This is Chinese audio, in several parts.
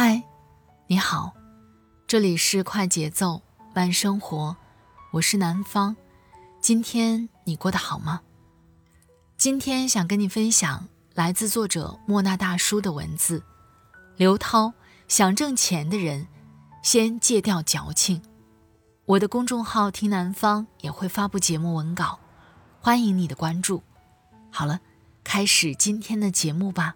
嗨，你好，这里是快节奏慢生活，我是南方。今天你过得好吗？今天想跟你分享来自作者莫那大叔的文字。刘涛想挣钱的人。先戒掉矫情。我的公众号“听南方”也会发布节目文稿，欢迎你的关注。好了，开始今天的节目吧。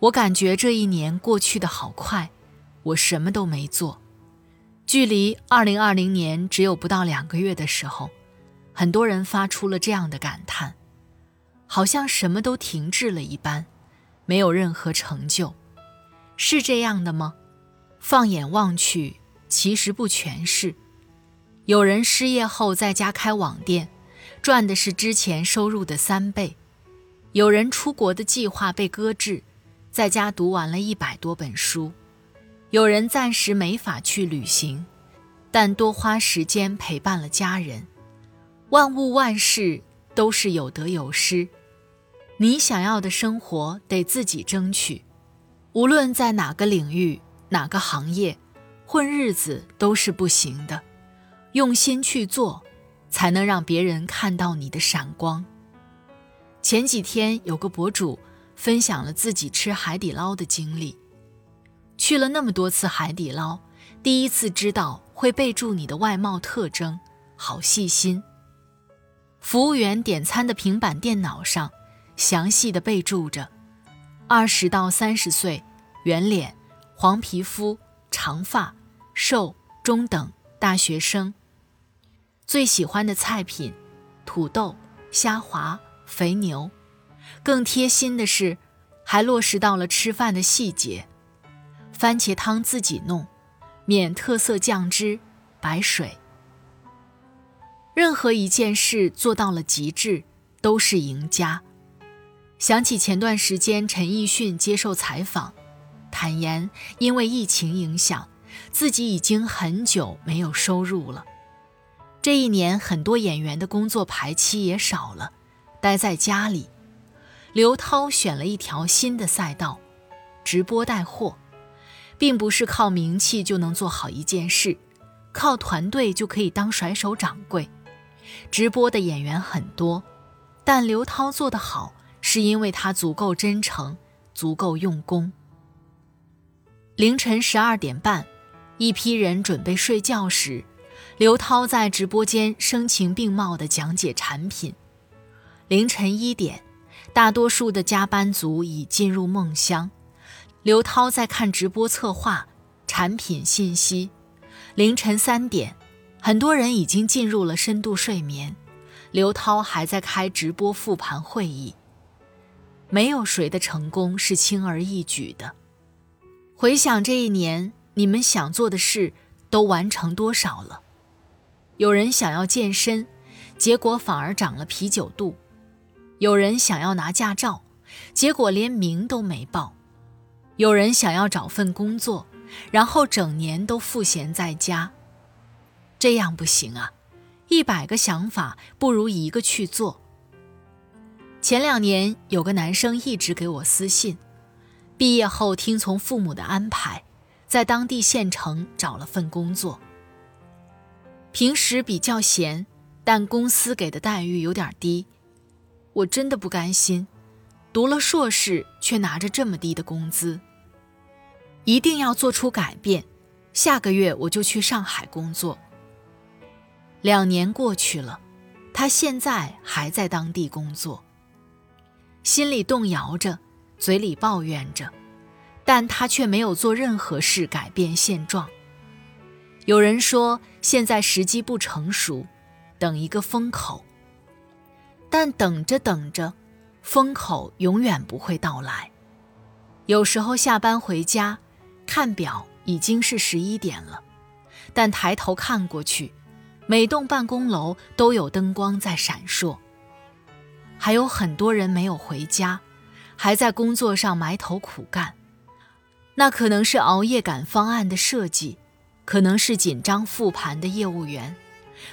我感觉这一年过去的好快，我什么都没做。距离二零二零年只有不到两个月的时候，很多人发出了这样的感叹：好像什么都停滞了一般。没有任何成就，是这样的吗？放眼望去，其实不全是。有人失业后在家开网店，赚的是之前收入的三倍；有人出国的计划被搁置，在家读完了一百多本书；有人暂时没法去旅行，但多花时间陪伴了家人。万物万事都是有得有失。你想要的生活得自己争取，无论在哪个领域、哪个行业，混日子都是不行的。用心去做，才能让别人看到你的闪光。前几天有个博主分享了自己吃海底捞的经历，去了那么多次海底捞，第一次知道会备注你的外貌特征，好细心。服务员点餐的平板电脑上。详细的备注着：二十到三十岁，圆脸，黄皮肤，长发，瘦，中等，大学生。最喜欢的菜品：土豆、虾滑、肥牛。更贴心的是，还落实到了吃饭的细节：番茄汤自己弄，免特色酱汁，白水。任何一件事做到了极致，都是赢家。想起前段时间陈奕迅接受采访，坦言因为疫情影响，自己已经很久没有收入了。这一年很多演员的工作排期也少了，待在家里。刘涛选了一条新的赛道，直播带货，并不是靠名气就能做好一件事，靠团队就可以当甩手掌柜。直播的演员很多，但刘涛做得好。是因为他足够真诚，足够用功。凌晨十二点半，一批人准备睡觉时，刘涛在直播间声情并茂地讲解产品。凌晨一点，大多数的加班族已进入梦乡，刘涛在看直播策划、产品信息。凌晨三点，很多人已经进入了深度睡眠，刘涛还在开直播复盘会议。没有谁的成功是轻而易举的。回想这一年，你们想做的事都完成多少了？有人想要健身，结果反而长了啤酒肚；有人想要拿驾照，结果连名都没报；有人想要找份工作，然后整年都赋闲在家。这样不行啊！一百个想法不如一个去做。前两年有个男生一直给我私信，毕业后听从父母的安排，在当地县城找了份工作。平时比较闲，但公司给的待遇有点低，我真的不甘心。读了硕士却拿着这么低的工资，一定要做出改变。下个月我就去上海工作。两年过去了，他现在还在当地工作。心里动摇着，嘴里抱怨着，但他却没有做任何事改变现状。有人说现在时机不成熟，等一个风口。但等着等着，风口永远不会到来。有时候下班回家，看表已经是十一点了，但抬头看过去，每栋办公楼都有灯光在闪烁。还有很多人没有回家，还在工作上埋头苦干。那可能是熬夜赶方案的设计，可能是紧张复盘的业务员。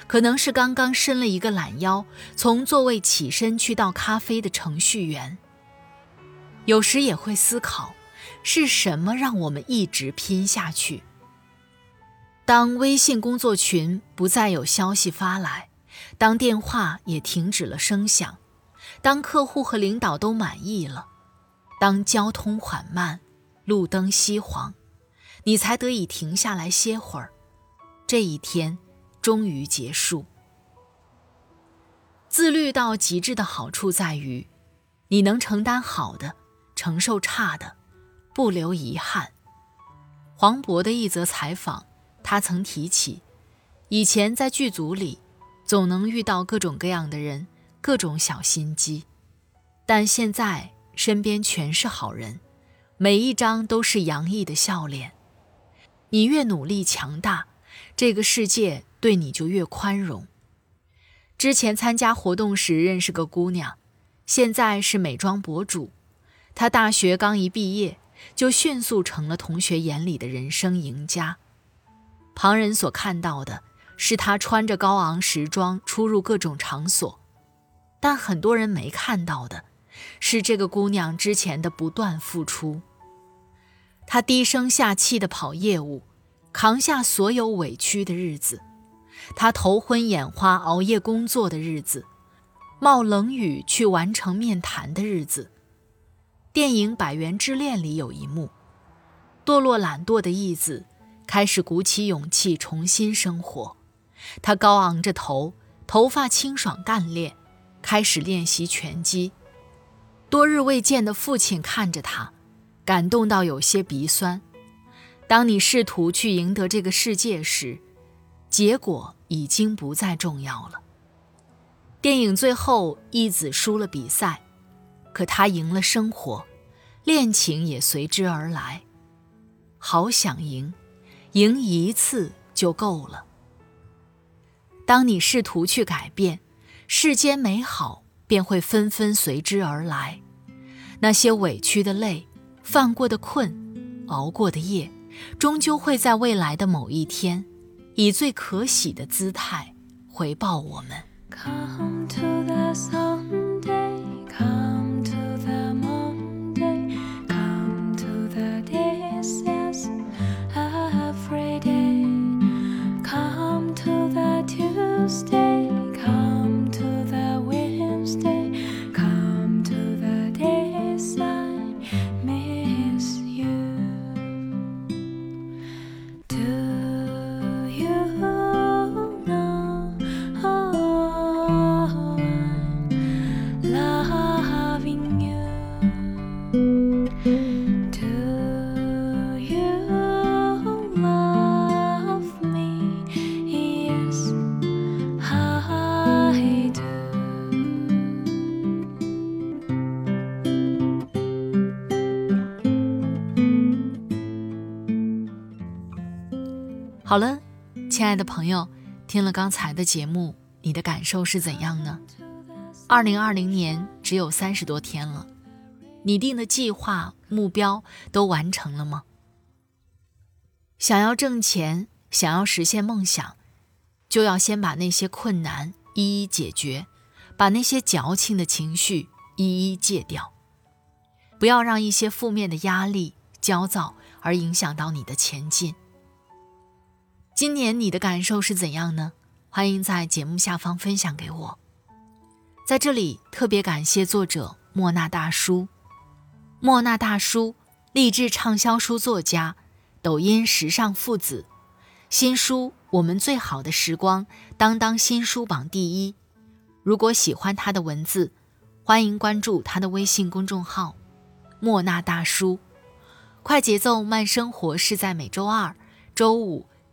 可能是刚刚伸了一个懒腰，从座位起身去倒咖啡的程序员。有时也会思考，是什么让我们一直拼下去？当微信工作群不再有消息发来，当电话也停止了声响，当客户和领导都满意了，当交通缓慢，路灯熄黄，你才得以停下来歇会儿。这一天。终于结束。自律到极致的好处在于，你能承担好的，承受差的，不留遗憾。黄渤的一则采访，他曾提起，以前在剧组里，总能遇到各种各样的人，各种小心机，但现在身边全是好人，每一张都是洋溢的笑脸。你越努力强大，这个世界。对你就越宽容。之前参加活动时认识个姑娘，现在是美妆博主。她大学刚一毕业，就迅速成了同学眼里的人生赢家。旁人所看到的是她穿着高昂时装出入各种场所，但很多人没看到的是这个姑娘之前的不断付出。她低声下气的跑业务，扛下所有委屈的日子。他头昏眼花熬夜工作的日子，冒冷雨去完成面谈的日子。电影《百元之恋》里有一幕，堕落懒惰的义子开始鼓起勇气重新生活。他高昂着头，头发清爽干练，开始练习拳击。多日未见的父亲看着他，感动到有些鼻酸。当你试图去赢得这个世界时，结果已经不再重要了。电影最后，一子输了比赛，可他赢了生活，恋情也随之而来。好想赢，赢一次就够了。当你试图去改变，世间美好便会纷纷随之而来。那些委屈的泪，犯过的困，熬过的夜，终究会在未来的某一天。以最可喜的姿态回报我们。好了，亲爱的朋友，听了刚才的节目，你的感受是怎样呢？二零二零年只有三十多天了，你定的计划目标都完成了吗？想要挣钱，想要实现梦想，就要先把那些困难一一解决，把那些矫情的情绪一一戒掉，不要让一些负面的压力、焦躁而影响到你的前进。今年你的感受是怎样呢？欢迎在节目下方分享给我。在这里特别感谢作者莫那大叔，莫那大叔励志畅销书作家，抖音时尚父子，新书《我们最好的时光》当当新书榜第一。如果喜欢他的文字，欢迎关注他的微信公众号莫那大叔。快节奏慢生活是在每周二、周五。